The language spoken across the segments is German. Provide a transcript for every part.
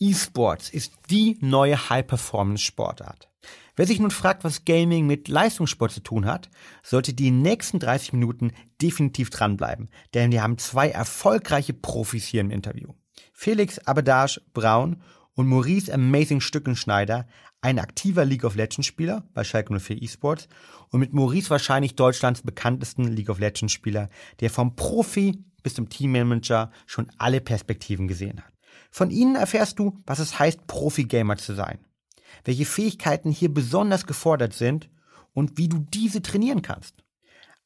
E-Sports ist die neue High-Performance-Sportart. Wer sich nun fragt, was Gaming mit Leistungssport zu tun hat, sollte die nächsten 30 Minuten definitiv dranbleiben, denn wir haben zwei erfolgreiche Profis hier im Interview. Felix Abedash Braun und Maurice Amazing Stückenschneider, ein aktiver League of Legends Spieler bei Schalke 04 eSports und mit Maurice wahrscheinlich Deutschlands bekanntesten League of Legends Spieler, der vom Profi bis zum Teammanager schon alle Perspektiven gesehen hat. Von ihnen erfährst du, was es heißt, Profi-Gamer zu sein welche Fähigkeiten hier besonders gefordert sind und wie du diese trainieren kannst.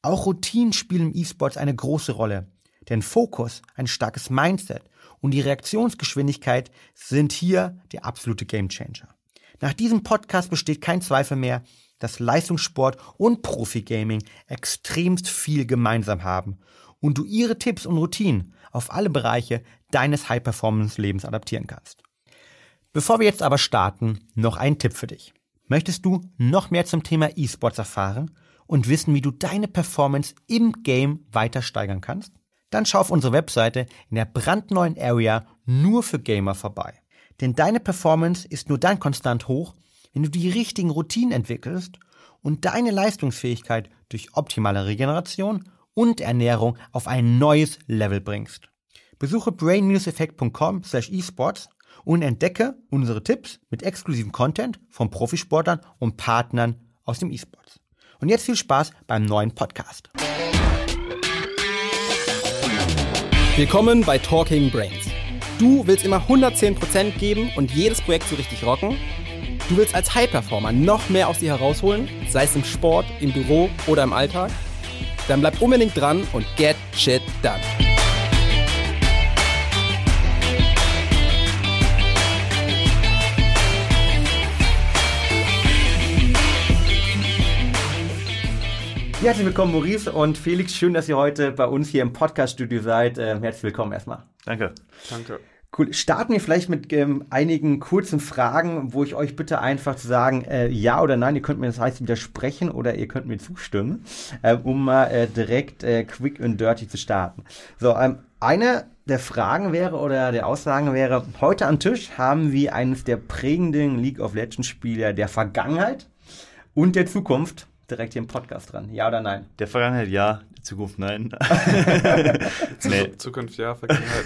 Auch Routinen spielen im E-Sports eine große Rolle, denn Fokus, ein starkes Mindset und die Reaktionsgeschwindigkeit sind hier der absolute Gamechanger. Nach diesem Podcast besteht kein Zweifel mehr, dass Leistungssport und Profi-Gaming extremst viel gemeinsam haben und du ihre Tipps und Routinen auf alle Bereiche deines High-Performance-Lebens adaptieren kannst. Bevor wir jetzt aber starten, noch ein Tipp für dich. Möchtest du noch mehr zum Thema E-Sports erfahren und wissen, wie du deine Performance im Game weiter steigern kannst? Dann schau auf unsere Webseite in der brandneuen Area nur für Gamer vorbei. Denn deine Performance ist nur dann konstant hoch, wenn du die richtigen Routinen entwickelst und deine Leistungsfähigkeit durch optimale Regeneration und Ernährung auf ein neues Level bringst. Besuche brain-effekt.com/esports und entdecke unsere Tipps mit exklusivem Content von Profisportlern und Partnern aus dem E-Sports. Und jetzt viel Spaß beim neuen Podcast. Willkommen bei Talking Brains. Du willst immer 110% geben und jedes Projekt so richtig rocken? Du willst als High-Performer noch mehr aus dir herausholen, sei es im Sport, im Büro oder im Alltag? Dann bleib unbedingt dran und get shit done. Herzlich willkommen, Maurice und Felix. Schön, dass ihr heute bei uns hier im Podcast-Studio seid. Ähm, herzlich willkommen erstmal. Danke. Danke. Cool. Starten wir vielleicht mit ähm, einigen kurzen Fragen, wo ich euch bitte einfach zu sagen, äh, ja oder nein. Ihr könnt mir das heißt widersprechen oder ihr könnt mir zustimmen, äh, um mal äh, direkt äh, quick und dirty zu starten. So, ähm, eine der Fragen wäre oder der Aussagen wäre, heute am Tisch haben wir eines der prägenden League of Legends Spieler der Vergangenheit und der Zukunft direkt hier im Podcast dran. Ja oder nein? Der Vergangenheit ja, die Zukunft nein. nee. Zukunft ja, Vergangenheit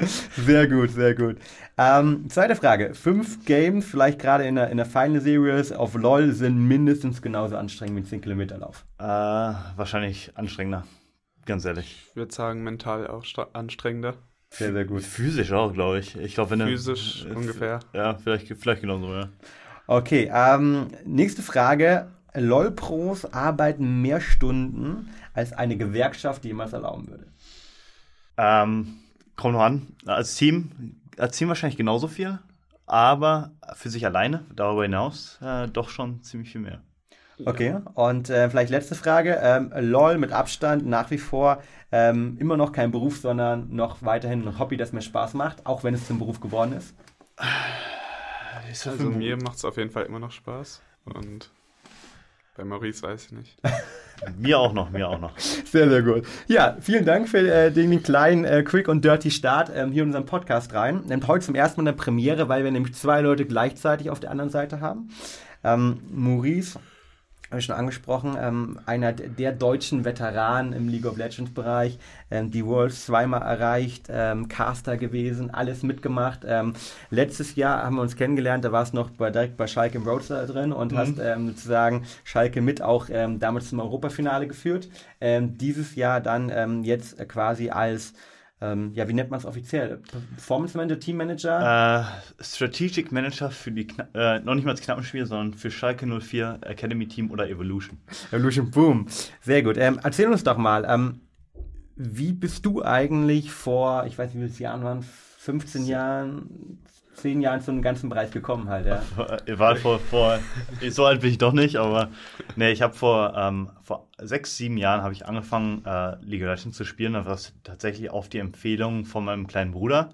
nein. sehr gut, sehr gut. Ähm, zweite Frage. Fünf Games, vielleicht gerade in der, in der Final Series auf LoL, sind mindestens genauso anstrengend wie ein 10 Kilometer Lauf. Äh, wahrscheinlich anstrengender. Ganz ehrlich. Ich würde sagen, mental auch anstrengender. Sehr, sehr gut. Physisch auch, glaube ich. Ich glaube, wenn Physisch du, ungefähr. Ja, vielleicht, vielleicht genauso, ja. Okay, ähm, nächste Frage. LOL-Pros arbeiten mehr Stunden, als eine Gewerkschaft jemals erlauben würde. Ähm, kommt noch an. Als Team, als Team wahrscheinlich genauso viel, aber für sich alleine, darüber hinaus, äh, doch schon ziemlich viel mehr. Okay, und äh, vielleicht letzte Frage. Ähm, LOL mit Abstand nach wie vor ähm, immer noch kein Beruf, sondern noch weiterhin ein Hobby, das mir Spaß macht, auch wenn es zum Beruf geworden ist? Also mir macht es auf jeden Fall immer noch Spaß und bei Maurice weiß ich nicht. mir auch noch, mir auch noch. Sehr, sehr gut. Ja, vielen Dank für äh, den kleinen äh, Quick und Dirty Start ähm, hier in unseren Podcast rein. Nimmt heute zum ersten Mal eine Premiere, weil wir nämlich zwei Leute gleichzeitig auf der anderen Seite haben. Ähm, Maurice habe ich schon angesprochen, ähm, einer der deutschen Veteranen im League of Legends Bereich, ähm, die Worlds zweimal erreicht, ähm, Caster gewesen, alles mitgemacht. Ähm, letztes Jahr haben wir uns kennengelernt, da war es noch bei, direkt bei Schalke im Roadster drin und mhm. hast ähm, sozusagen Schalke mit auch ähm, damals zum Europafinale geführt. dieses Jahr dann jetzt quasi als ähm, ja, wie nennt man es offiziell? Performance Manager, Team Manager? Äh, Strategic Manager für die, äh, noch nicht mal das knappen Spiel, sondern für Schalke 04, Academy Team oder Evolution. Evolution, boom. Sehr gut. Ähm, erzähl uns doch mal, ähm, wie bist du eigentlich vor, ich weiß nicht, wie viele Jahren waren, 15 Jahren, zehn Jahren zu einem ganzen Bereich gekommen halt, ja. Ihr wart vor, vor so alt bin ich doch nicht, aber nee, ich habe vor, ähm, vor sechs, sieben Jahren habe ich angefangen, äh, League of Legends zu spielen. Das war tatsächlich auf die Empfehlung von meinem kleinen Bruder.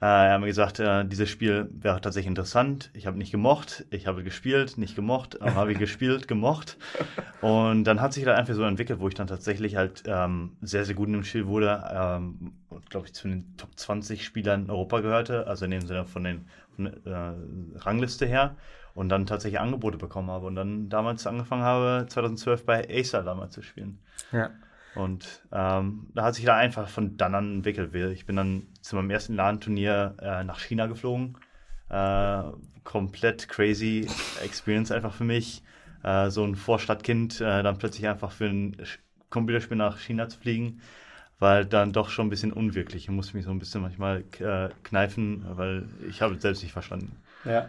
Äh, er hat mir gesagt, äh, dieses Spiel wäre tatsächlich interessant. Ich habe nicht gemocht, ich habe gespielt, nicht gemocht, aber habe ich gespielt, gemocht. Und dann hat sich das einfach so entwickelt, wo ich dann tatsächlich halt ähm, sehr, sehr gut im Spiel wurde ähm, glaube ich, zu den Top 20 Spielern in Europa gehörte, also in dem Sinne von den von, äh, Rangliste her und dann tatsächlich Angebote bekommen habe und dann damals angefangen habe, 2012 bei Acer damals zu spielen. Ja. Und ähm, da hat sich da einfach von dann an entwickelt. Ich bin dann zu meinem ersten LAN-Turnier äh, nach China geflogen. Äh, komplett crazy Experience einfach für mich. Äh, so ein Vorstadtkind, äh, dann plötzlich einfach für ein Computerspiel nach China zu fliegen, war dann doch schon ein bisschen unwirklich. Ich musste mich so ein bisschen manchmal äh, kneifen, weil ich habe es selbst nicht verstanden. Ja.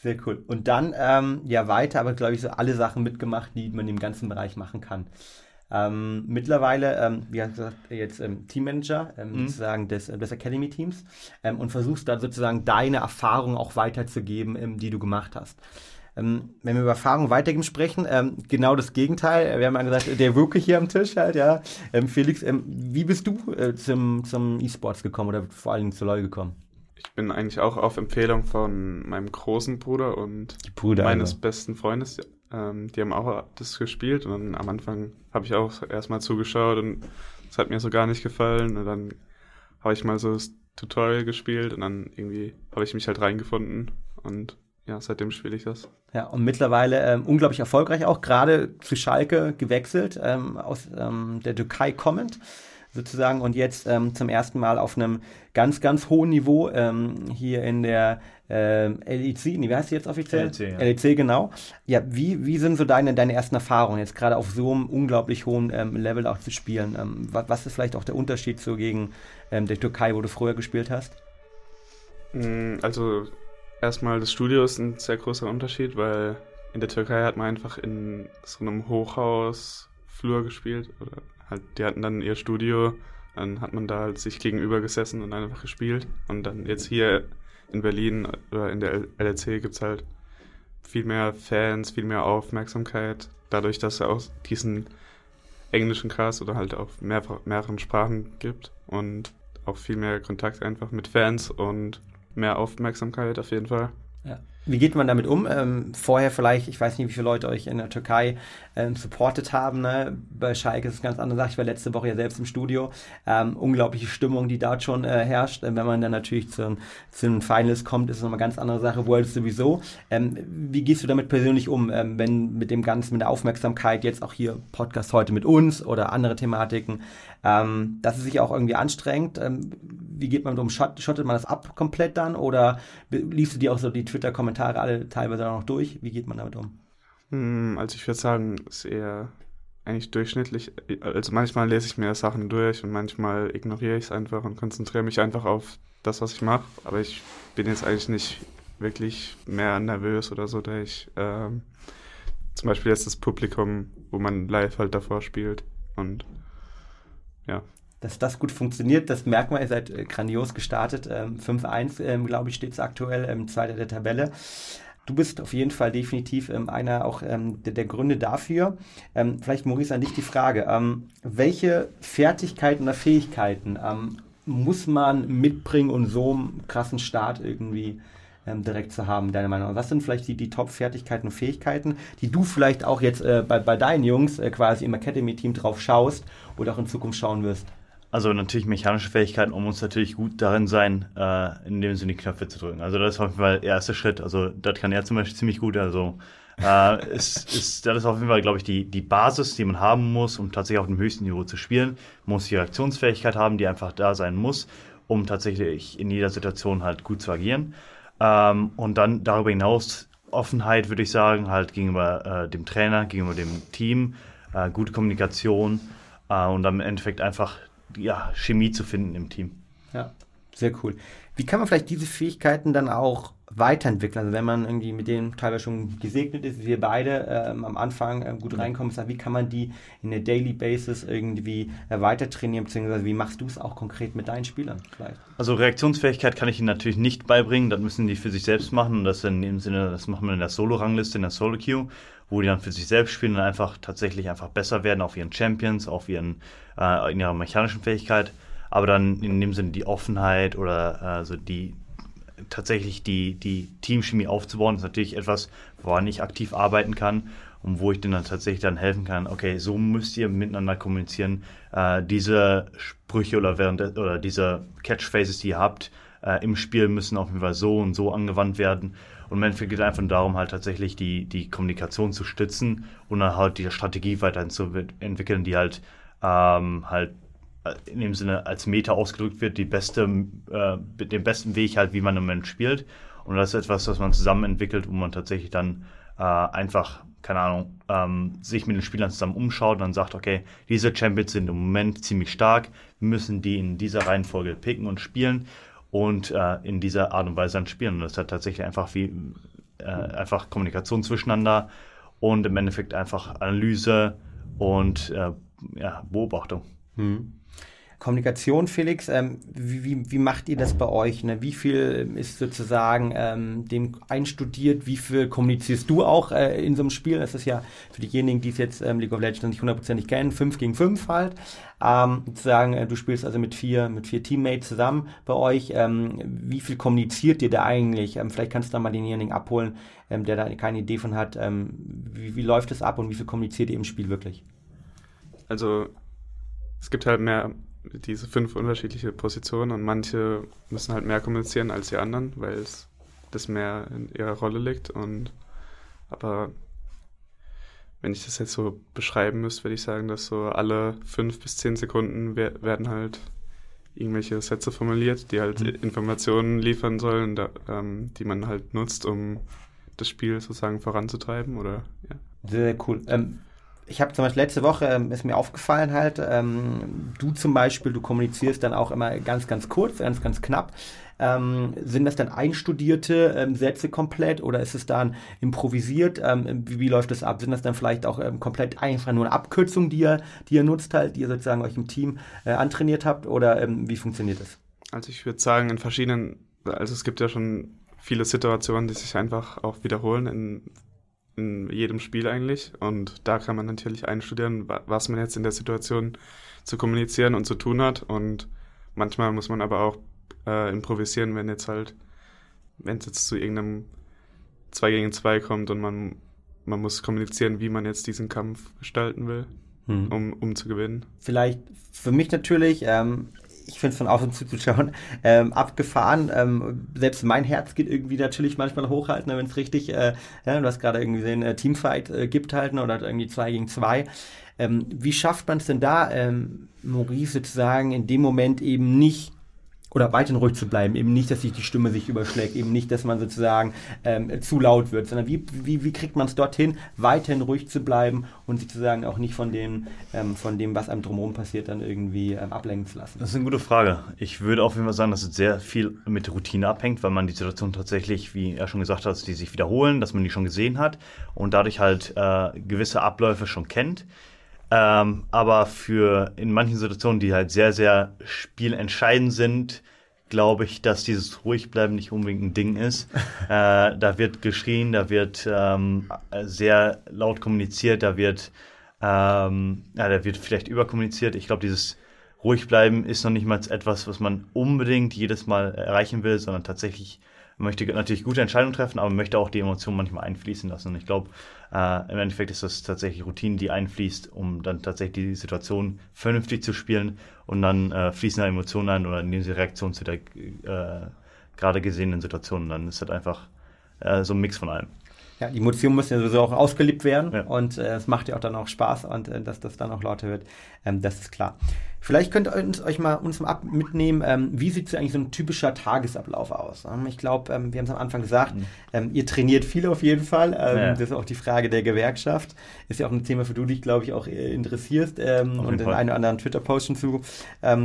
Sehr cool. Und dann ähm, ja weiter, aber glaube ich so alle Sachen mitgemacht, die man im ganzen Bereich machen kann. Ähm, mittlerweile, ähm, wie gesagt, jetzt ähm, Teammanager ähm, mhm. sozusagen des, des Academy-Teams ähm, und versuchst da sozusagen deine Erfahrungen auch weiterzugeben, ähm, die du gemacht hast. Ähm, wenn wir über Erfahrungen weitergeben sprechen, ähm, genau das Gegenteil. Wir haben ja gesagt, der Rookie hier am Tisch halt, ja. Ähm, Felix, ähm, wie bist du äh, zum, zum E-Sports gekommen oder vor allen Dingen zu LoL gekommen? Ich bin eigentlich auch auf Empfehlung von meinem großen Bruder und Bruder, meines also. besten Freundes ähm, die haben auch das gespielt und dann am Anfang habe ich auch erstmal zugeschaut und es hat mir so gar nicht gefallen und dann habe ich mal so das Tutorial gespielt und dann irgendwie habe ich mich halt reingefunden und ja, seitdem spiele ich das. Ja, und mittlerweile ähm, unglaublich erfolgreich auch, gerade zu Schalke gewechselt, ähm, aus ähm, der Türkei kommend sozusagen und jetzt ähm, zum ersten Mal auf einem ganz, ganz hohen Niveau ähm, hier in der ähm, LEC, nee, wie heißt die jetzt offiziell? LEC, ja. LEC, genau. Ja, wie, wie sind so deine, deine ersten Erfahrungen, jetzt gerade auf so einem unglaublich hohen ähm, Level auch zu spielen? Ähm, was, was, ist vielleicht auch der Unterschied so gegen ähm, der Türkei, wo du früher gespielt hast? Mm, also erstmal das Studio ist ein sehr großer Unterschied, weil in der Türkei hat man einfach in so einem Hochhausflur gespielt oder halt, die hatten dann ihr Studio, dann hat man da halt sich gegenüber gesessen und einfach gespielt. Und dann jetzt hier in Berlin oder in der LLC gibt es halt viel mehr Fans, viel mehr Aufmerksamkeit, dadurch, dass es auch diesen englischen Cast oder halt auf mehr, mehreren Sprachen gibt und auch viel mehr Kontakt einfach mit Fans und mehr Aufmerksamkeit auf jeden Fall. Ja. Wie geht man damit um? Ähm, vorher vielleicht, ich weiß nicht, wie viele Leute euch in der Türkei ähm, supportet haben. Ne? Bei Schalke ist es ganz andere Sache. Ich war letzte Woche ja selbst im Studio. Ähm, unglaubliche Stimmung, die dort schon äh, herrscht. Äh, wenn man dann natürlich zu, zu den Finals kommt, ist es nochmal eine ganz andere Sache. World sowieso. Ähm, wie gehst du damit persönlich um, ähm, wenn mit dem Ganzen, mit der Aufmerksamkeit, jetzt auch hier Podcast heute mit uns oder andere Thematiken, ähm, das ist sich auch irgendwie anstrengend. Wie geht man damit um? Schott, schottet man das ab komplett dann oder liest du dir auch so die Twitter-Kommentare alle teilweise noch durch? Wie geht man damit um? Hm, also ich würde sagen, ist eher eigentlich durchschnittlich. Also manchmal lese ich mir Sachen durch und manchmal ignoriere ich es einfach und konzentriere mich einfach auf das, was ich mache. Aber ich bin jetzt eigentlich nicht wirklich mehr nervös oder so, da ich ähm, zum Beispiel jetzt das Publikum, wo man live halt davor spielt und ja. Dass das gut funktioniert, das merkt man, ihr seid äh, grandios gestartet. Ähm, 5-1, ähm, glaube ich, steht es aktuell, ähm, zweiter der Tabelle. Du bist auf jeden Fall definitiv ähm, einer auch ähm, der, Gründe dafür. Ähm, vielleicht, Maurice, an dich die Frage. Ähm, welche Fertigkeiten oder Fähigkeiten ähm, muss man mitbringen und so einen krassen Start irgendwie ähm, direkt zu haben, deiner Meinung nach? Was sind vielleicht die, die Top-Fertigkeiten und Fähigkeiten, die du vielleicht auch jetzt äh, bei, bei deinen Jungs äh, quasi im Academy-Team drauf schaust oder auch in Zukunft schauen wirst? Also natürlich mechanische Fähigkeiten, um uns natürlich gut darin sein, äh, in dem Sinne die Knöpfe zu drücken. Also das ist auf jeden Fall der erste Schritt. Also das kann er zum Beispiel ziemlich gut. Also äh, ist, ist, das ist auf jeden Fall, glaube ich, die, die Basis, die man haben muss, um tatsächlich auf dem höchsten Niveau zu spielen. Man muss die Reaktionsfähigkeit haben, die einfach da sein muss, um tatsächlich in jeder Situation halt gut zu agieren. Ähm, und dann darüber hinaus Offenheit, würde ich sagen, halt gegenüber äh, dem Trainer, gegenüber dem Team, äh, gute Kommunikation äh, und im Endeffekt einfach ja, Chemie zu finden im Team. Ja, sehr cool. Wie kann man vielleicht diese Fähigkeiten dann auch weiterentwickeln? Also wenn man irgendwie mit denen teilweise schon gesegnet ist, wie wir beide ähm, am Anfang ähm, gut reinkommen, wie kann man die in der Daily Basis irgendwie äh, weiter trainieren, beziehungsweise wie machst du es auch konkret mit deinen Spielern vielleicht? Also Reaktionsfähigkeit kann ich ihnen natürlich nicht beibringen, das müssen die für sich selbst machen und das in dem Sinne, das machen wir in der Solo-Rangliste, in der Solo-Queue, wo die dann für sich selbst spielen und einfach tatsächlich einfach besser werden auf ihren Champions, auf ihren, äh, in ihrer mechanischen Fähigkeit aber dann in dem Sinne die Offenheit oder also die tatsächlich die, die Teamchemie aufzubauen, ist natürlich etwas, woran ich aktiv arbeiten kann. und wo ich denen dann tatsächlich dann helfen kann, okay, so müsst ihr miteinander kommunizieren. Äh, diese Sprüche oder während oder diese Catchphrases, die ihr habt äh, im Spiel, müssen auf jeden Fall so und so angewandt werden. Und im Endeffekt geht es einfach darum, halt tatsächlich die, die Kommunikation zu stützen und dann halt die Strategie weiterhin zu entwickeln, die halt ähm, halt äh, in dem Sinne als Meta ausgedrückt wird, die beste, äh, den besten Weg halt, wie man im Moment spielt. Und das ist etwas, was man zusammen entwickelt, wo man tatsächlich dann äh, einfach, keine Ahnung, ähm, sich mit den Spielern zusammen umschaut und dann sagt, okay, diese Champions sind im Moment ziemlich stark, wir müssen die in dieser Reihenfolge picken und spielen und äh, in dieser Art und Weise dann spielen. Und das hat tatsächlich einfach wie äh, einfach Kommunikation zwischeneinander und im Endeffekt einfach Analyse und äh, ja, Beobachtung. Hm. Kommunikation, Felix, ähm, wie, wie, wie, macht ihr das bei euch? Ne? Wie viel ist sozusagen ähm, dem einstudiert? Wie viel kommunizierst du auch äh, in so einem Spiel? Das ist ja für diejenigen, die es jetzt ähm, League of Legends nicht hundertprozentig kennen, 5 gegen 5 halt. Ähm, sozusagen, äh, du spielst also mit vier, mit vier Teammates zusammen bei euch. Ähm, wie viel kommuniziert ihr da eigentlich? Ähm, vielleicht kannst du da mal denjenigen abholen, ähm, der da keine Idee von hat. Ähm, wie, wie läuft es ab und wie viel kommuniziert ihr im Spiel wirklich? Also es gibt halt mehr diese fünf unterschiedliche Positionen und manche müssen halt mehr kommunizieren als die anderen, weil es das mehr in ihrer Rolle liegt. Und aber wenn ich das jetzt so beschreiben müsste, würde ich sagen, dass so alle fünf bis zehn Sekunden werden halt irgendwelche Sätze formuliert, die halt mhm. Informationen liefern sollen, da, ähm, die man halt nutzt, um das Spiel sozusagen voranzutreiben oder ja. Sehr cool. Ähm, ich habe zum Beispiel letzte Woche, ähm, ist mir aufgefallen halt, ähm, du zum Beispiel, du kommunizierst dann auch immer ganz, ganz kurz, ganz, ganz knapp. Ähm, sind das dann einstudierte ähm, Sätze komplett oder ist es dann improvisiert? Ähm, wie, wie, läuft das ab? Sind das dann vielleicht auch ähm, komplett einfach nur eine Abkürzung, die ihr, die ihr nutzt halt, die ihr sozusagen euch im Team äh, antrainiert habt oder wie funktioniert das? Also ich würde sagen, in verschiedenen, also es gibt ja schon viele Situationen, die sich einfach auch wiederholen in in jedem Spiel eigentlich. Und da kann man natürlich einstudieren, was man jetzt in der Situation zu kommunizieren und zu tun hat. Und manchmal muss man aber auch äh, improvisieren, wenn jetzt halt, wenn es jetzt zu irgendeinem 2 gegen 2 kommt und man, man muss kommunizieren, wie man jetzt diesen Kampf gestalten will, hm. um, um zu gewinnen. Vielleicht für mich natürlich, ähm, ich finde es von außen zuzuschauen, ähm, abgefahren. Ähm, selbst mein Herz geht irgendwie natürlich manchmal hochhalten, wenn es richtig, äh, ja, du hast gerade irgendwie gesehen, äh, Teamfight äh, gibt halten ne, oder irgendwie zwei gegen zwei. Ähm, wie schafft man es denn da, ähm, Maurice sozusagen in dem Moment eben nicht oder weiterhin ruhig zu bleiben, eben nicht, dass sich die Stimme sich überschlägt, eben nicht, dass man sozusagen ähm, zu laut wird, sondern wie, wie, wie kriegt man es dorthin, weiterhin ruhig zu bleiben und sozusagen auch nicht von dem, ähm, von dem, was einem drumherum passiert, dann irgendwie ähm, ablenken zu lassen? Das ist eine gute Frage. Ich würde auf jeden Fall sagen, dass es sehr viel mit Routine abhängt, weil man die Situation tatsächlich, wie er schon gesagt hat, die sich wiederholen, dass man die schon gesehen hat und dadurch halt äh, gewisse Abläufe schon kennt. Ähm, aber für in manchen Situationen, die halt sehr, sehr spielentscheidend sind, glaube ich, dass dieses Ruhigbleiben nicht unbedingt ein Ding ist. äh, da wird geschrien, da wird ähm, sehr laut kommuniziert, da wird, ähm, ja, da wird vielleicht überkommuniziert. Ich glaube, dieses Ruhigbleiben ist noch nicht mal etwas, was man unbedingt jedes Mal erreichen will, sondern tatsächlich möchte natürlich gute Entscheidungen treffen, aber möchte auch die Emotionen manchmal einfließen lassen. Und ich glaube, äh, im Endeffekt ist das tatsächlich Routine, die einfließt, um dann tatsächlich die Situation vernünftig zu spielen und dann äh, fließen da Emotionen ein oder nehmen sie Reaktion zu der äh, gerade gesehenen Situation. Dann ist das einfach äh, so ein Mix von allem. Ja, die Emotionen müssen ja sowieso auch ausgelebt werden ja. und äh, es macht ja auch dann auch Spaß und äh, dass das dann auch lauter wird, ähm, das ist klar. Vielleicht könnt ihr uns, euch mal uns mal mitnehmen, ähm, wie sieht eigentlich so ein typischer Tagesablauf aus? Ähm, ich glaube, ähm, wir haben es am Anfang gesagt, mhm. Ähm, ihr trainiert viel auf jeden Fall. Ähm, ja. Das ist auch die Frage der Gewerkschaft. Ist ja auch ein Thema, für du dich, glaube ich, auch äh, interessierst ähm, und den einen oder anderen Twitter-Post schon zu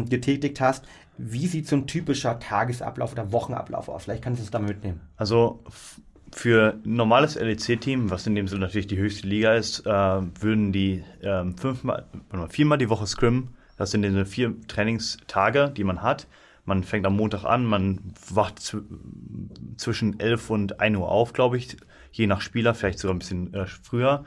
getätigt hast. Wie sieht so ein typischer Tagesablauf oder Wochenablauf aus? Vielleicht kannst du es da mitnehmen. Also für ein normales LEC-Team, was in dem Sinne natürlich die höchste Liga ist, äh, würden die äh, fünfmal, viermal die Woche Scrim, das sind diese vier Trainingstage, die man hat. Man fängt am Montag an, man wacht zwischen 11 und 1 Uhr auf, glaube ich, je nach Spieler, vielleicht sogar ein bisschen äh, früher.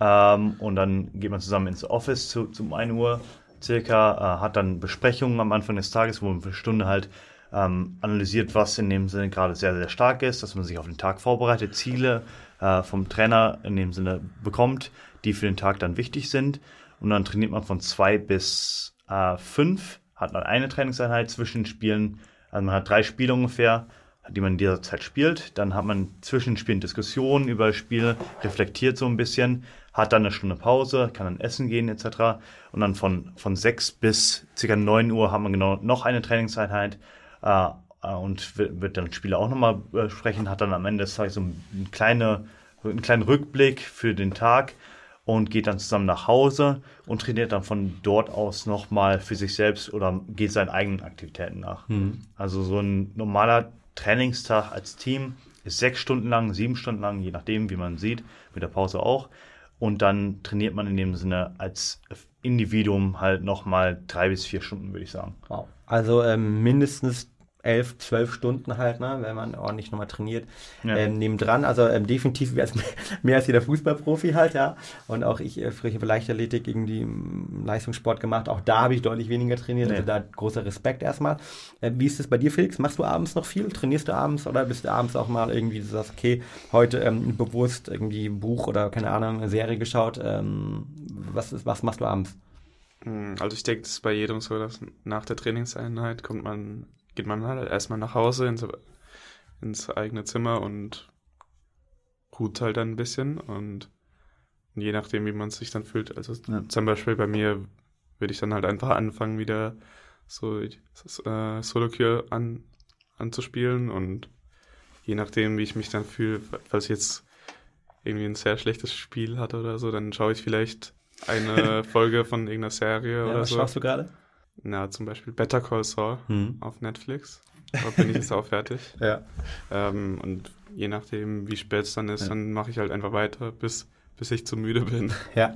Ähm, und dann geht man zusammen ins Office zu, zum 1 Uhr circa, äh, hat dann Besprechungen am Anfang des Tages, wo man für eine Stunde halt ähm, analysiert, was in dem Sinne gerade sehr, sehr stark ist, dass man sich auf den Tag vorbereitet, Ziele äh, vom Trainer in dem Sinne bekommt, die für den Tag dann wichtig sind. Und dann trainiert man von zwei bis äh, fünf, hat man eine Trainingseinheit zwischen Spielen. Also man hat drei Spiele ungefähr, die man in dieser Zeit spielt. Dann hat man zwischen Spielen Diskussionen über das Spiel, reflektiert so ein bisschen, hat dann eine Stunde Pause, kann dann essen gehen etc. Und dann von, von sechs bis circa neun Uhr hat man genau noch eine Trainingseinheit. Äh, äh und wird dann Spieler auch nochmal äh, sprechen, hat dann am Ende des Tages so einen, kleine, einen kleinen Rückblick für den Tag und geht dann zusammen nach Hause und trainiert dann von dort aus nochmal für sich selbst oder geht seinen eigenen Aktivitäten nach. Mhm. Also so ein normaler Trainingstag als Team ist sechs Stunden lang, sieben Stunden lang, je nachdem, wie man sieht, mit der Pause auch. Und dann trainiert man in dem Sinne als Individuum halt nochmal drei bis vier Stunden, würde ich sagen. Wow. Also ähm, mindestens elf, zwölf Stunden halt, ne, wenn man ordentlich nochmal trainiert, ja. ähm, nebendran. Also ähm, definitiv mehr als, mehr als jeder Fußballprofi halt, ja. Und auch ich, äh, früher habe Leichtathletik gegen die ähm, Leistungssport gemacht. Auch da habe ich deutlich weniger trainiert. Also da großer Respekt erstmal. Äh, wie ist es bei dir, Felix? Machst du abends noch viel? Trainierst du abends oder bist du abends auch mal irgendwie, du sagst, okay, heute ähm, bewusst irgendwie ein Buch oder keine Ahnung, eine Serie geschaut? Ähm, was, ist, was machst du abends? Hm, also ich denke, das ist bei jedem so, dass nach der Trainingseinheit kommt man geht man halt erstmal nach Hause ins, ins eigene Zimmer und ruht halt dann ein bisschen und je nachdem, wie man sich dann fühlt. Also ja. zum Beispiel bei mir würde ich dann halt einfach anfangen, wieder so äh, Solo-Cure an, anzuspielen und je nachdem, wie ich mich dann fühle, falls ich jetzt irgendwie ein sehr schlechtes Spiel hatte oder so, dann schaue ich vielleicht eine Folge von irgendeiner Serie ja, oder was so. Was schaust du gerade? Na, zum Beispiel Better Call Saul hm. auf Netflix. Da bin ich jetzt auch fertig. ja. Ähm, und je nachdem, wie spät es dann ist, ja. dann mache ich halt einfach weiter, bis, bis ich zu müde bin. Ja.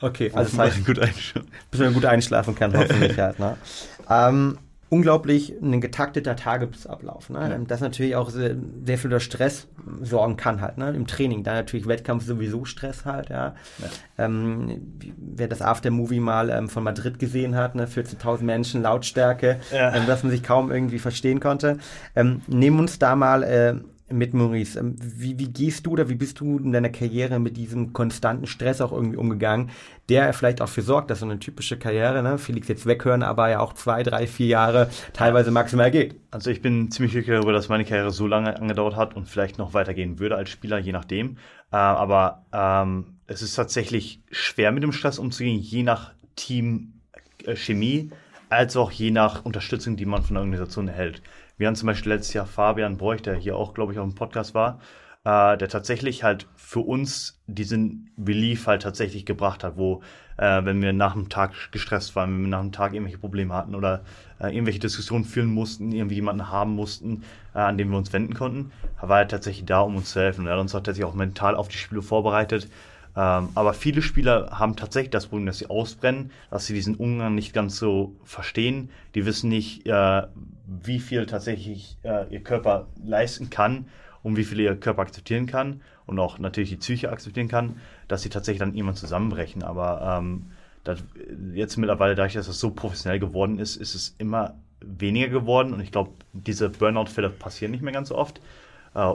Okay, also das heißt, gut einschlafen. bis man gut einschlafen kann, hoffentlich halt. Ne? Ähm, unglaublich ein getakteter Tagesablauf. Ne? Ja. Das natürlich auch sehr, sehr viel Stress sorgen kann halt, ne? Im Training. Da natürlich Wettkampf sowieso Stress halt, ja. ja. Ähm, wer das Aftermovie mal ähm, von Madrid gesehen hat, ne? 14.000 Menschen, Lautstärke, ja. ähm, dass man sich kaum irgendwie verstehen konnte. Ähm, nehmen uns da mal äh, mit Maurice. Ähm, wie, wie gehst du oder wie bist du in deiner Karriere mit diesem konstanten Stress auch irgendwie umgegangen, der vielleicht auch für sorgt, dass so eine typische Karriere, ne, Felix jetzt weghören, aber ja auch zwei, drei, vier Jahre teilweise maximal geht? Also ich bin ziemlich glücklich darüber, dass meine Karriere so lange angedauert hat und vielleicht noch weitergehen würde als Spieler, je nachdem. Äh, aber ähm, es ist tatsächlich schwer mit dem Stress umzugehen, je nach Teamchemie, äh, als auch je nach Unterstützung, die man von der Organisation erhält. Wir haben zum Beispiel letztes Jahr Fabian Bräuch, der hier auch, glaube ich, auf dem Podcast war, äh, der tatsächlich halt für uns diesen Relief halt tatsächlich gebracht hat, wo, äh, wenn wir nach dem Tag gestresst waren, wenn wir nach dem Tag irgendwelche Probleme hatten oder äh, irgendwelche Diskussionen führen mussten, irgendwie jemanden haben mussten, äh, an den wir uns wenden konnten, war er tatsächlich da, um uns zu helfen. Und er hat uns tatsächlich auch mental auf die Spiele vorbereitet. Ähm, aber viele Spieler haben tatsächlich das Problem, dass sie ausbrennen, dass sie diesen Umgang nicht ganz so verstehen. Die wissen nicht, äh, wie viel tatsächlich äh, ihr Körper leisten kann und wie viel ihr Körper akzeptieren kann und auch natürlich die Psyche akzeptieren kann, dass sie tatsächlich dann irgendwann zusammenbrechen. Aber ähm, das, jetzt mittlerweile, dadurch, dass es so professionell geworden ist, ist es immer weniger geworden und ich glaube, diese Burnout-Fälle passieren nicht mehr ganz so oft äh,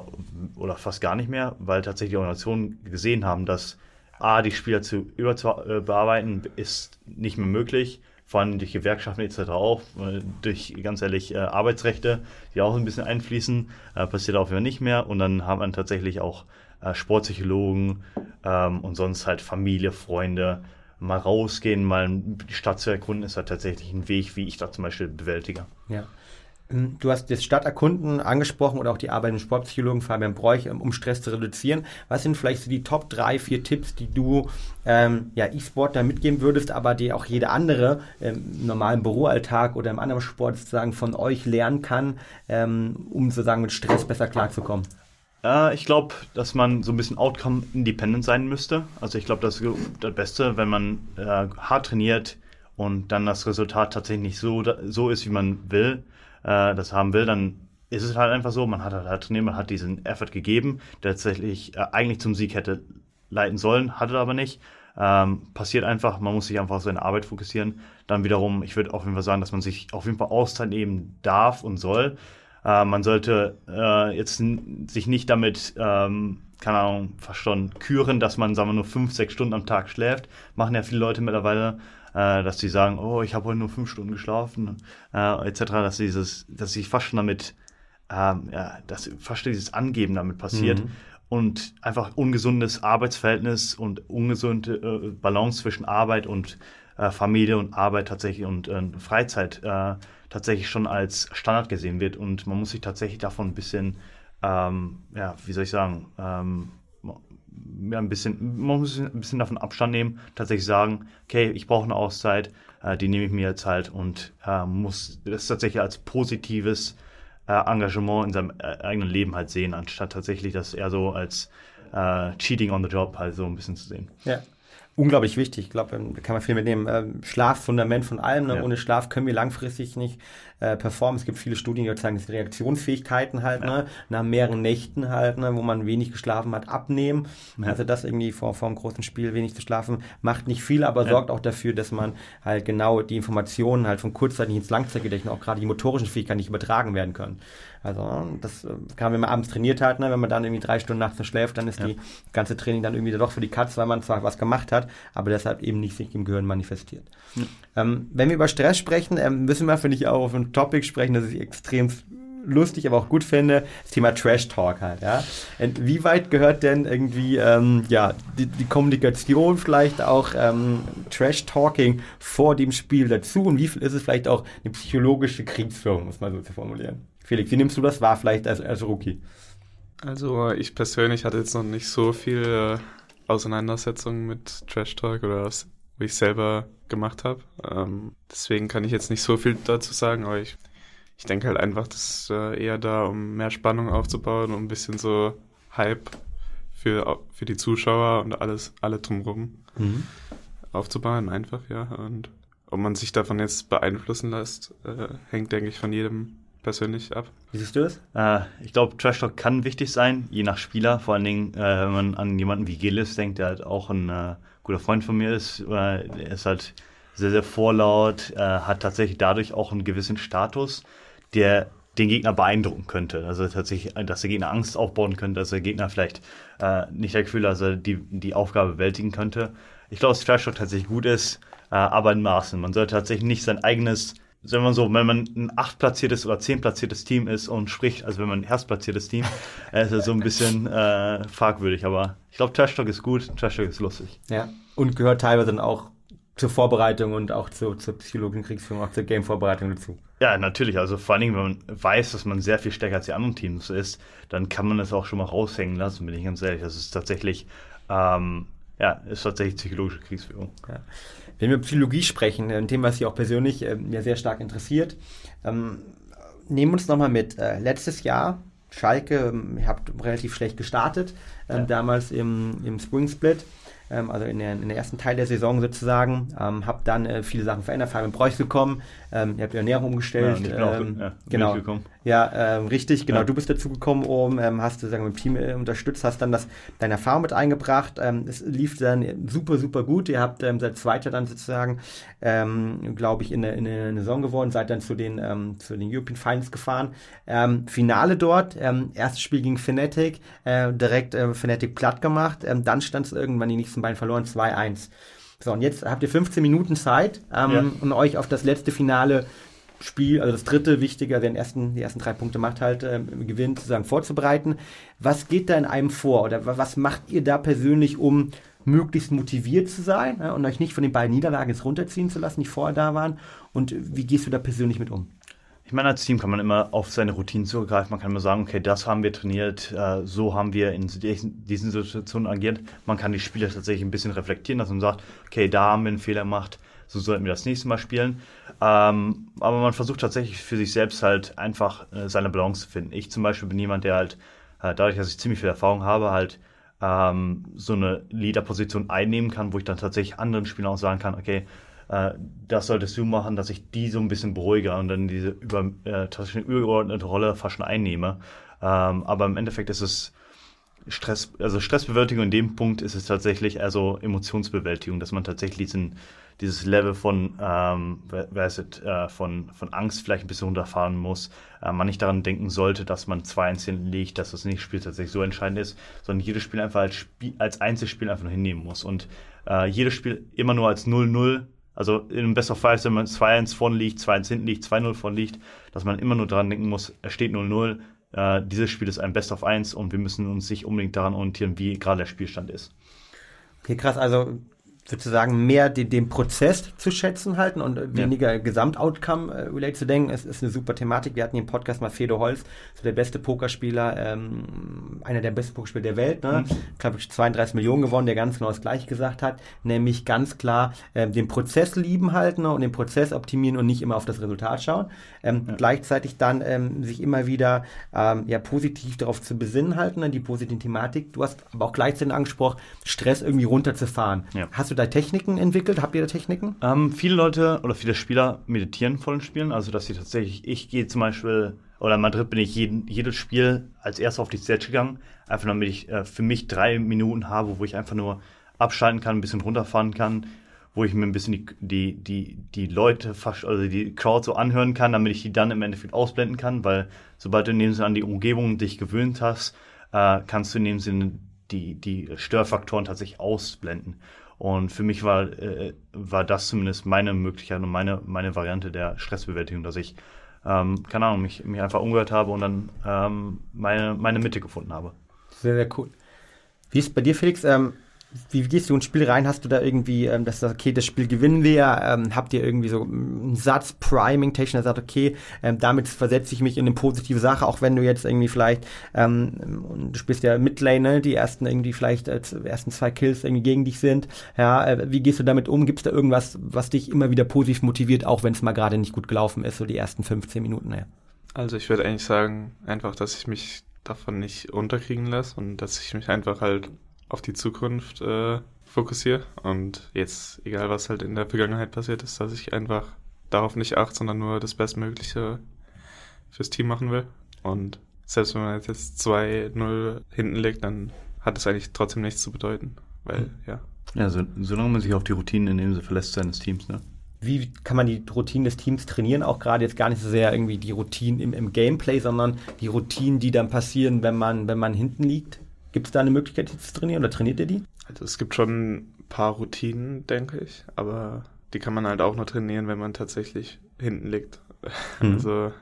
oder fast gar nicht mehr, weil tatsächlich die Organisationen gesehen haben, dass A, die Spieler zu überbearbeiten ist nicht mehr möglich, vor allem durch Gewerkschaften etc. auch, durch ganz ehrlich äh, Arbeitsrechte, die auch ein bisschen einfließen, äh, passiert auch wieder nicht mehr und dann haben wir tatsächlich auch äh, Sportpsychologen ähm, und sonst halt Familie, Freunde, mal rausgehen, mal die Stadt zu erkunden, ist halt tatsächlich ein Weg, wie ich da zum Beispiel bewältige. Ja. Ähm, du hast das Stadterkunden angesprochen oder auch die Arbeit im Sportpsychologen Fabian Bräuch, ähm, um Stress zu reduzieren. Was sind vielleicht so die Top drei, vier Tipps, die du ähm, ja, E-Sportler mitgeben würdest, aber die auch jede andere ähm, im normalen Büroalltag oder im anderen Sport sozusagen von euch lernen kann, ähm, um sozusagen mit Stress besser klarzukommen? Äh, ich glaube, dass man so ein bisschen Outcome-independent sein müsste. Also ich glaube, das ist das Beste, wenn man äh, hart trainiert und dann das Resultat tatsächlich nicht so, so ist, wie man will äh, das haben will, dann ist es halt einfach so, man hat halt trainiert, man hat diesen Effort gegeben, der tatsächlich äh, eigentlich zum Sieg hätte leiten sollen, hatte aber nicht. Ähm, passiert einfach, man muss sich einfach auf seine Arbeit fokussieren. Dann wiederum, ich würde auf jeden Fall sagen, dass man sich auf jeden Fall Auszeit nehmen darf und soll. Äh, man sollte äh, jetzt sich nicht damit, ähm, keine Ahnung, fast schon küren, dass man, sagen wir, nur fünf, sechs Stunden am Tag schläft. Machen ja viele Leute mittlerweile, äh, dass sie sagen, oh, ich habe heute nur fünf Stunden geschlafen, äh, etc., dass dieses, dass sie fast schon damit, ähm, ja, dass fast dieses Angeben damit passiert. Mhm und einfach ungesundes Arbeitsverhältnis und ungesunde äh, Balance zwischen Arbeit und äh, Familie und Arbeit tatsächlich und äh, Freizeit äh, tatsächlich schon als Standard gesehen wird und man muss sich tatsächlich davon ein bisschen, ähm, ja, wie soll ich sagen, ähm, ja, ein bisschen, man muss ein bisschen davon Abstand nehmen, tatsächlich sagen, okay, ich brauche eine Auszeit, äh, die nehme ich mir jetzt halt und äh, muss das tatsächlich als positives äh, Engagement in seinem äh, eigenen Leben halt sehen, anstatt tatsächlich das eher so als äh, Cheating on the Job halt so ein bisschen zu sehen. Ja unglaublich wichtig. Ich glaube, da kann man viel mitnehmen. Ähm, Schlaf, Fundament von allem. Ne? Ja. Ohne Schlaf können wir langfristig nicht äh, performen. Es gibt viele Studien, die zeigen, dass Reaktionsfähigkeiten halt ja. ne, nach mehreren Nächten halt, ne, wo man wenig geschlafen hat, abnehmen. Ja. Also das irgendwie vor, vor einem großen Spiel wenig zu schlafen, macht nicht viel, aber sorgt auch dafür, dass man halt genau die Informationen halt von kurzzeitig ins Langzeitgedächtnis, auch gerade die motorischen Fähigkeiten nicht übertragen werden können. Also das äh, kann, wenn man abends trainiert hat, ne, wenn man dann irgendwie drei Stunden nachts schläft, dann ist die ganze Training dann irgendwie doch für die Katz, weil man zwar was gemacht hat, aber deshalb eben nicht sich im Gehirn manifestiert. Ja. Ähm, wenn wir über Stress sprechen, ähm, müssen wir, finde ich, auch auf ein Topic sprechen, das ich extrem lustig, aber auch gut finde, das Thema Trash Talk halt, ja. Wie weit gehört denn irgendwie, ähm, ja, die, die, Kommunikation vielleicht auch ähm, Trash Talking vor dem Spiel dazu und wie viel ist es vielleicht auch eine psychologische Kriegsführung, muss man so zu formulieren? Felix, wie nimmst du das wahr, vielleicht als, als Rookie? Also, ich persönlich hatte jetzt noch nicht so viel äh, Auseinandersetzungen mit Trash Talk oder was, ich selber gemacht habe. Ähm, deswegen kann ich jetzt nicht so viel dazu sagen, aber ich, ich denke halt einfach, das ist äh, eher da, um mehr Spannung aufzubauen, um ein bisschen so Hype für, für die Zuschauer und alles, alle drumherum mhm. aufzubauen, einfach, ja. Und ob man sich davon jetzt beeinflussen lässt, äh, hängt, denke ich, von jedem persönlich ab. Wie siehst du es? Äh, ich glaube, Trash Talk kann wichtig sein, je nach Spieler. Vor allen Dingen, äh, wenn man an jemanden wie Gillis denkt, der halt auch ein äh, guter Freund von mir ist. er ist halt sehr, sehr vorlaut, hat tatsächlich dadurch auch einen gewissen Status, der den Gegner beeindrucken könnte. Also tatsächlich, dass der Gegner Angst aufbauen könnte, dass der Gegner vielleicht äh, nicht das Gefühl hat, dass er die, die Aufgabe bewältigen könnte. Ich glaube, dass Trash Talk tatsächlich gut ist, äh, aber in Maßen. Man sollte tatsächlich nicht sein eigenes sagen wir so, wenn man ein achtplatziertes oder zehnplatziertes Team ist und spricht, also wenn man ein erstplatziertes Team, ist das so ein bisschen äh, fragwürdig. Aber ich glaube, Trash Talk ist gut, Trash Talk ist lustig. Ja, und gehört teilweise dann auch zur Vorbereitung und auch zu, zur psychologischen Kriegsführung, auch zur Game-Vorbereitung dazu. Ja, natürlich. Also vor allen Dingen, wenn man weiß, dass man sehr viel stärker als die anderen Teams ist, dann kann man das auch schon mal raushängen lassen, bin ich ganz ehrlich. Das ist tatsächlich, ähm, ja, ist tatsächlich psychologische Kriegsführung. Ja. Wenn wir Psychologie sprechen, ein Thema, was Sie auch persönlich äh, mir sehr stark interessiert, ähm, nehmen uns nochmal mit. Äh, letztes Jahr, Schalke, ähm, ihr habt relativ schlecht gestartet, ähm, ja. damals im, im Spring Split ähm, also in der, in der, ersten Teil der Saison sozusagen. Ähm, habe dann äh, viele Sachen verändert, Fabian Preuß gekommen, ähm, ihr habt die Ernährung umgestellt. Ja, ähm, auch, ja, genau. Ja, ähm, richtig, genau. Ja. Du bist dazu gekommen, um, ähm, hast du sagen wir, im Team äh, unterstützt, hast dann das, deine Erfahrung mit eingebracht. Ähm, es lief dann super, super gut. Ihr habt ähm, seit Zweiter dann sozusagen, ähm, glaube ich, in der, in der Saison geworden, seid dann zu den, ähm, zu den European Finals gefahren. Ähm, Finale dort, ähm, erstes Spiel gegen Fnatic, äh, direkt äh, Fnatic platt gemacht. Ähm, dann stand es irgendwann die nächsten beiden verloren, 2-1. So, und jetzt habt ihr 15 Minuten Zeit, ähm, ja. um euch auf das letzte Finale Spiel, also das dritte wichtige, also den ersten, die ersten drei Punkte macht halt, ähm, Gewinn sozusagen vorzubereiten. Was geht da in einem vor? Oder was macht ihr da persönlich, um möglichst motiviert zu sein ja, und euch nicht von den beiden Niederlagen jetzt runterziehen zu lassen, die vorher da waren? Und wie gehst du da persönlich mit um? Ich meine, als Team kann man immer auf seine Routinen zurückgreifen. Man kann immer sagen, okay, das haben wir trainiert, äh, so haben wir in diesen Situationen agiert. Man kann die Spieler tatsächlich ein bisschen reflektieren, dass man sagt, okay, da haben wir einen Fehler gemacht, so sollten wir das nächste Mal spielen. Ähm, aber man versucht tatsächlich für sich selbst halt einfach äh, seine Balance zu finden. Ich zum Beispiel bin jemand, der halt, äh, dadurch, dass ich ziemlich viel Erfahrung habe, halt ähm, so eine Leader-Position einnehmen kann, wo ich dann tatsächlich anderen Spielern auch sagen kann, okay, äh, das solltest du machen, dass ich die so ein bisschen beruhige und dann diese über, äh, tatsächlich übergeordnete Rolle fast schon einnehme. Ähm, aber im Endeffekt ist es Stress, also Stressbewältigung in dem Punkt ist es tatsächlich also Emotionsbewältigung, dass man tatsächlich diesen, dieses Level von, ähm, wer ist es, äh, von, von Angst vielleicht ein bisschen runterfahren muss. Äh, man nicht daran denken sollte, dass man 2-1 hinten liegt, dass das nächste Spiel tatsächlich so entscheidend ist, sondern jedes Spiel einfach als, Spiel, als Einzelspiel einfach nur hinnehmen muss. Und äh, jedes Spiel immer nur als 0-0 also in einem Best of Five, wenn man 2-1 vorne liegt, 2-1 hinten liegt, 2-0 vorne liegt, dass man immer nur daran denken muss, es steht 0-0, äh, dieses Spiel ist ein Best of 1 und wir müssen uns nicht unbedingt daran orientieren, wie gerade der Spielstand ist. Okay, krass. Also sozusagen mehr den, den Prozess zu schätzen halten und weniger ja. Gesamtoutcome äh, zu denken, es ist eine super Thematik. Wir hatten hier im Podcast mal Fedor Holz, so der beste Pokerspieler, ähm, einer der besten Pokerspieler der Welt, ne? Mhm. glaube ich 32 Millionen gewonnen, der ganz genau das gleiche gesagt hat, nämlich ganz klar ähm, den Prozess lieben halten ne? und den Prozess optimieren und nicht immer auf das Resultat schauen. Ähm, ja. Gleichzeitig dann ähm, sich immer wieder ähm, ja positiv darauf zu besinnen halten, ne? die positive Thematik. Du hast aber auch gleichzeitig angesprochen, Stress irgendwie runterzufahren. Ja. Hast du da Techniken entwickelt? Habt ihr da Techniken? Ähm, viele Leute oder viele Spieler meditieren vor den Spielen. Also, dass sie tatsächlich, ich gehe zum Beispiel, oder in Madrid bin ich jeden, jedes Spiel als erster auf die Stage gegangen. Einfach damit ich äh, für mich drei Minuten habe, wo ich einfach nur abschalten kann, ein bisschen runterfahren kann, wo ich mir ein bisschen die, die, die, die Leute, also die Crowd so anhören kann, damit ich die dann im Endeffekt ausblenden kann, weil sobald du in dem Sinne an die Umgebung dich gewöhnt hast, äh, kannst du in dem Sinne die, die Störfaktoren tatsächlich ausblenden. Und für mich war, äh, war das zumindest meine Möglichkeit und meine, meine Variante der Stressbewältigung, dass ich, ähm, keine Ahnung, mich, mich einfach umgehört habe und dann ähm, meine, meine Mitte gefunden habe. Sehr, sehr cool. Wie ist bei dir, Felix? Ähm, wie gehst du ins Spiel rein? Hast du da irgendwie, ähm, dass okay, das Spiel gewinnen wir? Ähm, habt ihr irgendwie so einen Satz, Priming-Technik, der sagt, okay, ähm, damit versetze ich mich in eine positive Sache, auch wenn du jetzt irgendwie vielleicht, ähm, du spielst ja Midlane, ne, die ersten irgendwie vielleicht, äh, ersten zwei Kills irgendwie gegen dich sind. Ja, äh, wie gehst du damit um? Gibt es da irgendwas, was dich immer wieder positiv motiviert, auch wenn es mal gerade nicht gut gelaufen ist, so die ersten 15 Minuten? Ja. Also ich würde eigentlich sagen, einfach, dass ich mich davon nicht unterkriegen lasse und dass ich mich einfach halt auf die Zukunft äh, fokussiere und jetzt, egal was halt in der Vergangenheit passiert ist, dass ich einfach darauf nicht achte, sondern nur das Bestmögliche fürs Team machen will. Und selbst wenn man jetzt 2-0 hinten liegt, dann hat es eigentlich trotzdem nichts zu bedeuten. Weil, mhm. ja. Ja, so, solange man sich auf die Routinen in dem sie verlässt seines Teams, ne? Wie kann man die Routinen des Teams trainieren? Auch gerade jetzt gar nicht so sehr irgendwie die Routinen im, im Gameplay, sondern die Routinen, die dann passieren, wenn man, wenn man hinten liegt. Gibt es da eine Möglichkeit, die zu trainieren oder trainiert ihr die? Also es gibt schon ein paar Routinen, denke ich, aber die kann man halt auch nur trainieren, wenn man tatsächlich hinten liegt. Mhm. Also,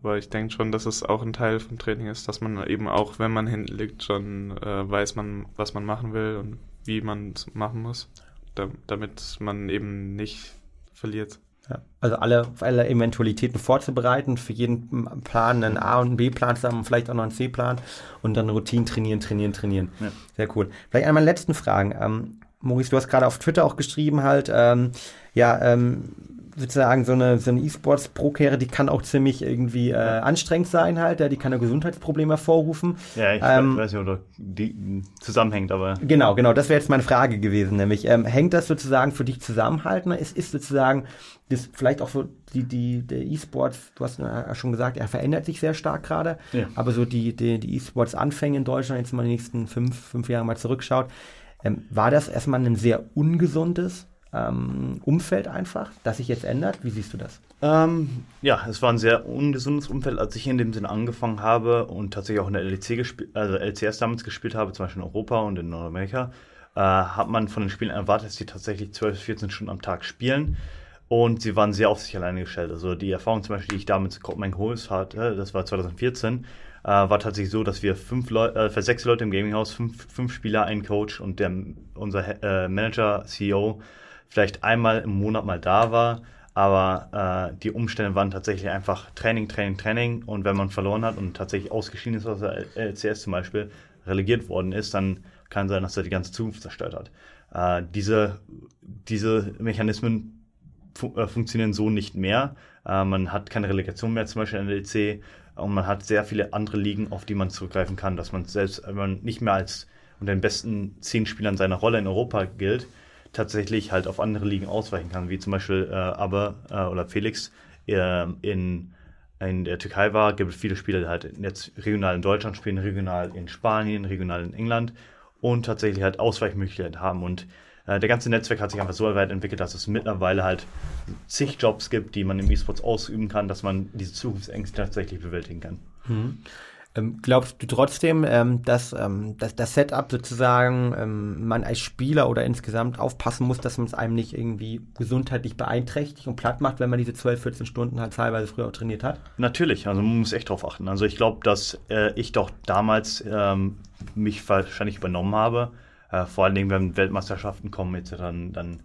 aber ich denke schon, dass es auch ein Teil vom Training ist, dass man eben auch, wenn man hinten liegt, schon äh, weiß man, was man machen will und wie man es machen muss, da, damit man eben nicht verliert. Ja, also alle, alle Eventualitäten vorzubereiten, für jeden Plan einen A- und einen B-Plan zu haben, vielleicht auch noch einen C-Plan und dann Routinen trainieren, trainieren, trainieren. Ja. Sehr cool. Vielleicht einmal letzten Fragen. Ähm, Maurice, du hast gerade auf Twitter auch geschrieben halt, ähm, ja, ähm, sozusagen so eine, so eine E-Sports-Pro-Karriere, die kann auch ziemlich irgendwie äh, anstrengend sein halt, ja, die kann ja Gesundheitsprobleme hervorrufen. Ja, ich ähm, weiß nicht, ob die zusammenhängt, aber... Genau, genau, das wäre jetzt meine Frage gewesen, nämlich ähm, hängt das sozusagen für dich zusammenhalten? Es ist sozusagen das vielleicht auch so die, die, der E-Sports, du hast ja schon gesagt, er verändert sich sehr stark gerade, ja. aber so die, die, die E-Sports-Anfänge in Deutschland, jetzt mal die nächsten fünf, fünf Jahre mal zurückschaut, ähm, war das erstmal ein sehr ungesundes ähm, Umfeld einfach, das sich jetzt ändert? Wie siehst du das? Ähm, ja, es war ein sehr ungesundes Umfeld, als ich in dem Sinne angefangen habe und tatsächlich auch in der LEC also LCS damals gespielt habe, zum Beispiel in Europa und in Nordamerika, äh, hat man von den Spielen erwartet, dass sie tatsächlich 12, 14 Stunden am Tag spielen. Und sie waren sehr auf sich alleine gestellt. Also die Erfahrung zum Beispiel, die ich damals mit mein Holes hatte, das war 2014, äh, war tatsächlich so, dass wir fünf Leute, äh, für sechs Leute im Gaminghaus, fünf, fünf Spieler, ein Coach und der, unser äh, Manager, CEO vielleicht einmal im Monat mal da war, aber äh, die Umstände waren tatsächlich einfach Training, Training, Training und wenn man verloren hat und tatsächlich ausgeschieden ist aus der LCS zum Beispiel, relegiert worden ist, dann kann sein, dass er die ganze Zukunft zerstört hat. Äh, diese, diese Mechanismen fu äh, funktionieren so nicht mehr. Äh, man hat keine Relegation mehr, zum Beispiel in der LC, und man hat sehr viele andere Ligen, auf die man zurückgreifen kann, dass man selbst, wenn man nicht mehr als unter den besten zehn Spielern seiner Rolle in Europa gilt, tatsächlich halt auf andere Ligen ausweichen kann, wie zum Beispiel äh, Aber äh, oder Felix äh, in in der Türkei war, gibt es viele Spieler, die halt jetzt regional in Deutschland spielen, regional in Spanien, regional in England und tatsächlich halt Ausweichmöglichkeiten haben. Und äh, der ganze Netzwerk hat sich einfach so weit entwickelt, dass es mittlerweile halt zig Jobs gibt, die man im E-Sports ausüben kann, dass man diese Zukunftsängste tatsächlich bewältigen kann. Mhm. Ähm, glaubst du trotzdem, ähm, dass, ähm, dass das Setup sozusagen ähm, man als Spieler oder insgesamt aufpassen muss, dass man es einem nicht irgendwie gesundheitlich beeinträchtigt und platt macht, wenn man diese 12, 14 Stunden halt teilweise früher auch trainiert hat? Natürlich, also man muss echt drauf achten. Also ich glaube, dass äh, ich doch damals ähm, mich wahrscheinlich übernommen habe. Äh, vor allen Dingen, wenn Weltmeisterschaften kommen etc., dann, dann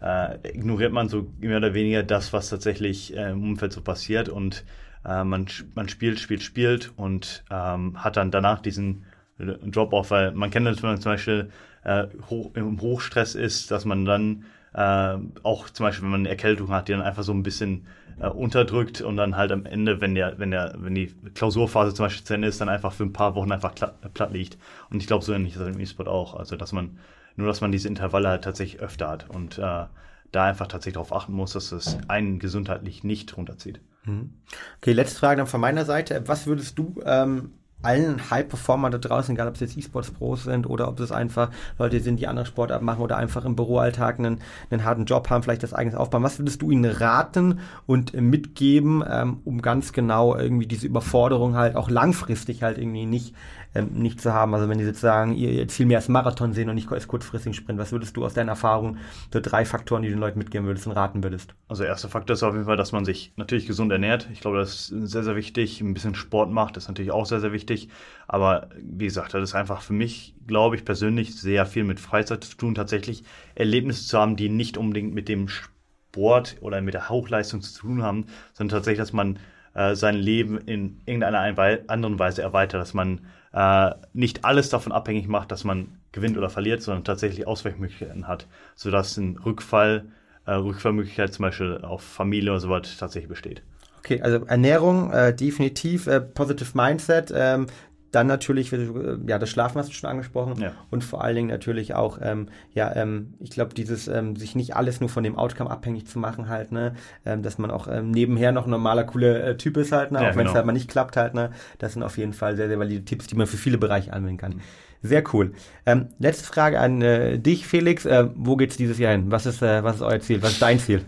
äh, ignoriert man so mehr oder weniger das, was tatsächlich äh, im Umfeld so passiert und äh, man, man spielt, spielt, spielt und ähm, hat dann danach diesen Drop-off, weil man kennt das, wenn man zum Beispiel äh, hoch, im Hochstress ist, dass man dann äh, auch zum Beispiel, wenn man eine Erkältung hat, die dann einfach so ein bisschen äh, unterdrückt und dann halt am Ende, wenn der, wenn der, wenn die Klausurphase zum Beispiel zu Ende ist, dann einfach für ein paar Wochen einfach platt liegt. Und ich glaube, so ähnlich ist das im E-Sport auch. Also dass man, nur dass man diese Intervalle halt tatsächlich öfter hat und äh, da einfach tatsächlich darauf achten muss, dass es einen gesundheitlich nicht runterzieht. Mhm. Okay, letzte Frage dann von meiner Seite. Was würdest du ähm, allen High-Performer da draußen, egal ob es jetzt E-Sports-Pros sind oder ob es einfach Leute sind, die andere Sportarten machen oder einfach im Büroalltag einen, einen harten Job haben, vielleicht das eigenes aufbauen. Was würdest du ihnen raten und mitgeben, ähm, um ganz genau irgendwie diese Überforderung halt auch langfristig halt irgendwie nicht ähm, nicht zu haben. Also wenn die jetzt sagen, ihr, Ziel mehr als Marathon sehen und nicht als kurzfristigen Sprint, was würdest du aus deiner Erfahrung so drei Faktoren, die du den Leuten mitgeben würdest und raten würdest? Also erster Faktor ist auf jeden Fall, dass man sich natürlich gesund ernährt. Ich glaube, das ist sehr, sehr wichtig. Ein bisschen Sport macht, ist natürlich auch sehr, sehr wichtig. Aber wie gesagt, das ist einfach für mich, glaube ich, persönlich sehr viel mit Freizeit zu tun, tatsächlich Erlebnisse zu haben, die nicht unbedingt mit dem Sport oder mit der Hochleistung zu tun haben, sondern tatsächlich, dass man äh, sein Leben in irgendeiner anderen Weise erweitert, dass man äh, nicht alles davon abhängig macht, dass man gewinnt oder verliert, sondern tatsächlich Ausweichmöglichkeiten hat, sodass ein Rückfall, äh, Rückfallmöglichkeit zum Beispiel auf Familie oder so was tatsächlich besteht. Okay, also Ernährung äh, definitiv, äh, Positive Mindset, ähm, dann natürlich, äh, ja, das Schlafen hast du schon angesprochen ja. und vor allen Dingen natürlich auch, ähm, ja, ähm, ich glaube, dieses ähm, sich nicht alles nur von dem Outcome abhängig zu machen halt, ne, ähm, dass man auch ähm, nebenher noch ein normaler, cooler äh, Typ ist halt, ne, ja, auch wenn es genau. halt mal nicht klappt halt, ne, das sind auf jeden Fall sehr, sehr valide Tipps, die man für viele Bereiche anwenden kann. Sehr cool. Ähm, letzte Frage an äh, dich, Felix. Äh, wo geht's dieses Jahr hin? Was ist, äh, was ist euer Ziel? Was ist dein Ziel?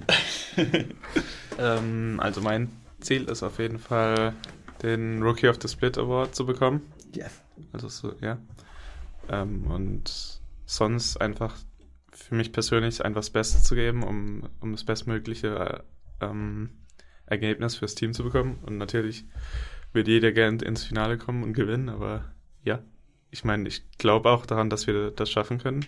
ähm, also mein Ziel ist auf jeden Fall den Rookie of the Split Award zu bekommen. Yes. Also so, ja. Ähm, und sonst einfach für mich persönlich einfach das Beste zu geben, um, um das bestmögliche ähm, Ergebnis fürs Team zu bekommen. Und natürlich wird jeder gerne ins Finale kommen und gewinnen, aber ja, ich meine, ich glaube auch daran, dass wir das schaffen können.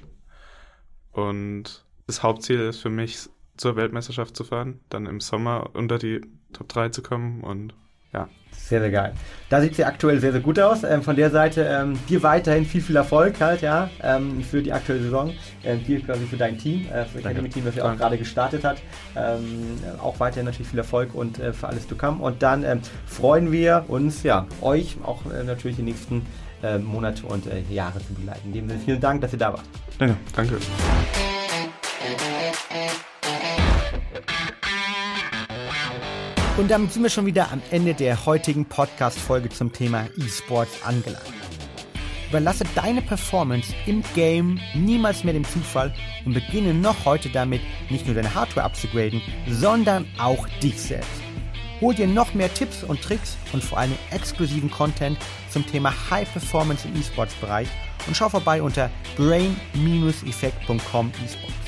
Und das Hauptziel ist für mich, zur Weltmeisterschaft zu fahren, dann im Sommer unter die Top 3 zu kommen und ja. Sehr, sehr geil. Da sieht sie aktuell sehr, sehr gut aus. Ähm, von der Seite ähm, dir weiterhin viel, viel Erfolg halt, ja, ähm, für die aktuelle Saison. Ähm, viel quasi für dein Team, äh, für das Academy-Team, das ja auch gerade gestartet hat. Ähm, auch weiterhin natürlich viel Erfolg und äh, für alles zu kommen. Und dann ähm, freuen wir uns, ja, euch auch äh, natürlich die nächsten äh, Monate und äh, Jahre zu begleiten. In dem Sinne, vielen Dank, dass ihr da wart. Danke. Danke. Und damit sind wir schon wieder am Ende der heutigen Podcast-Folge zum Thema E-Sports angelangt. Überlasse deine Performance im Game niemals mehr dem Zufall und beginne noch heute damit, nicht nur deine Hardware abzugraden, sondern auch dich selbst. Hol dir noch mehr Tipps und Tricks und vor allem exklusiven Content zum Thema High Performance im E-Sports-Bereich und schau vorbei unter brain-effekt.com esports.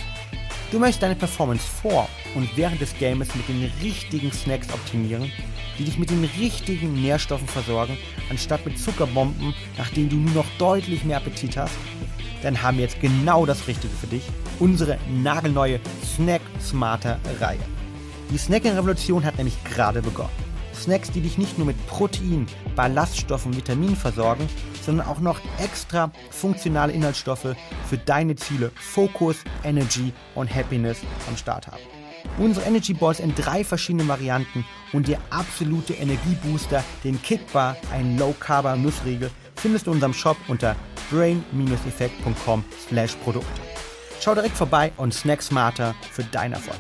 Du möchtest deine Performance vor und während des Games mit den richtigen Snacks optimieren, die dich mit den richtigen Nährstoffen versorgen, anstatt mit Zuckerbomben, nach denen du nur noch deutlich mehr Appetit hast? Dann haben wir jetzt genau das Richtige für dich, unsere nagelneue Snack Smarter Reihe. Die Snacking-Revolution hat nämlich gerade begonnen. Snacks, die dich nicht nur mit Protein, Ballaststoffen und Vitaminen versorgen, sondern auch noch extra funktionale Inhaltsstoffe für deine Ziele Focus, Energy und Happiness am Start haben. Unsere Energy Balls in drei verschiedenen Varianten und der absolute Energiebooster, den Kickbar, ein Low Carb Nussriegel, findest du in unserem Shop unter brain-effekt.com slash Produkte. Schau direkt vorbei und snack smarter für deinen Erfolg.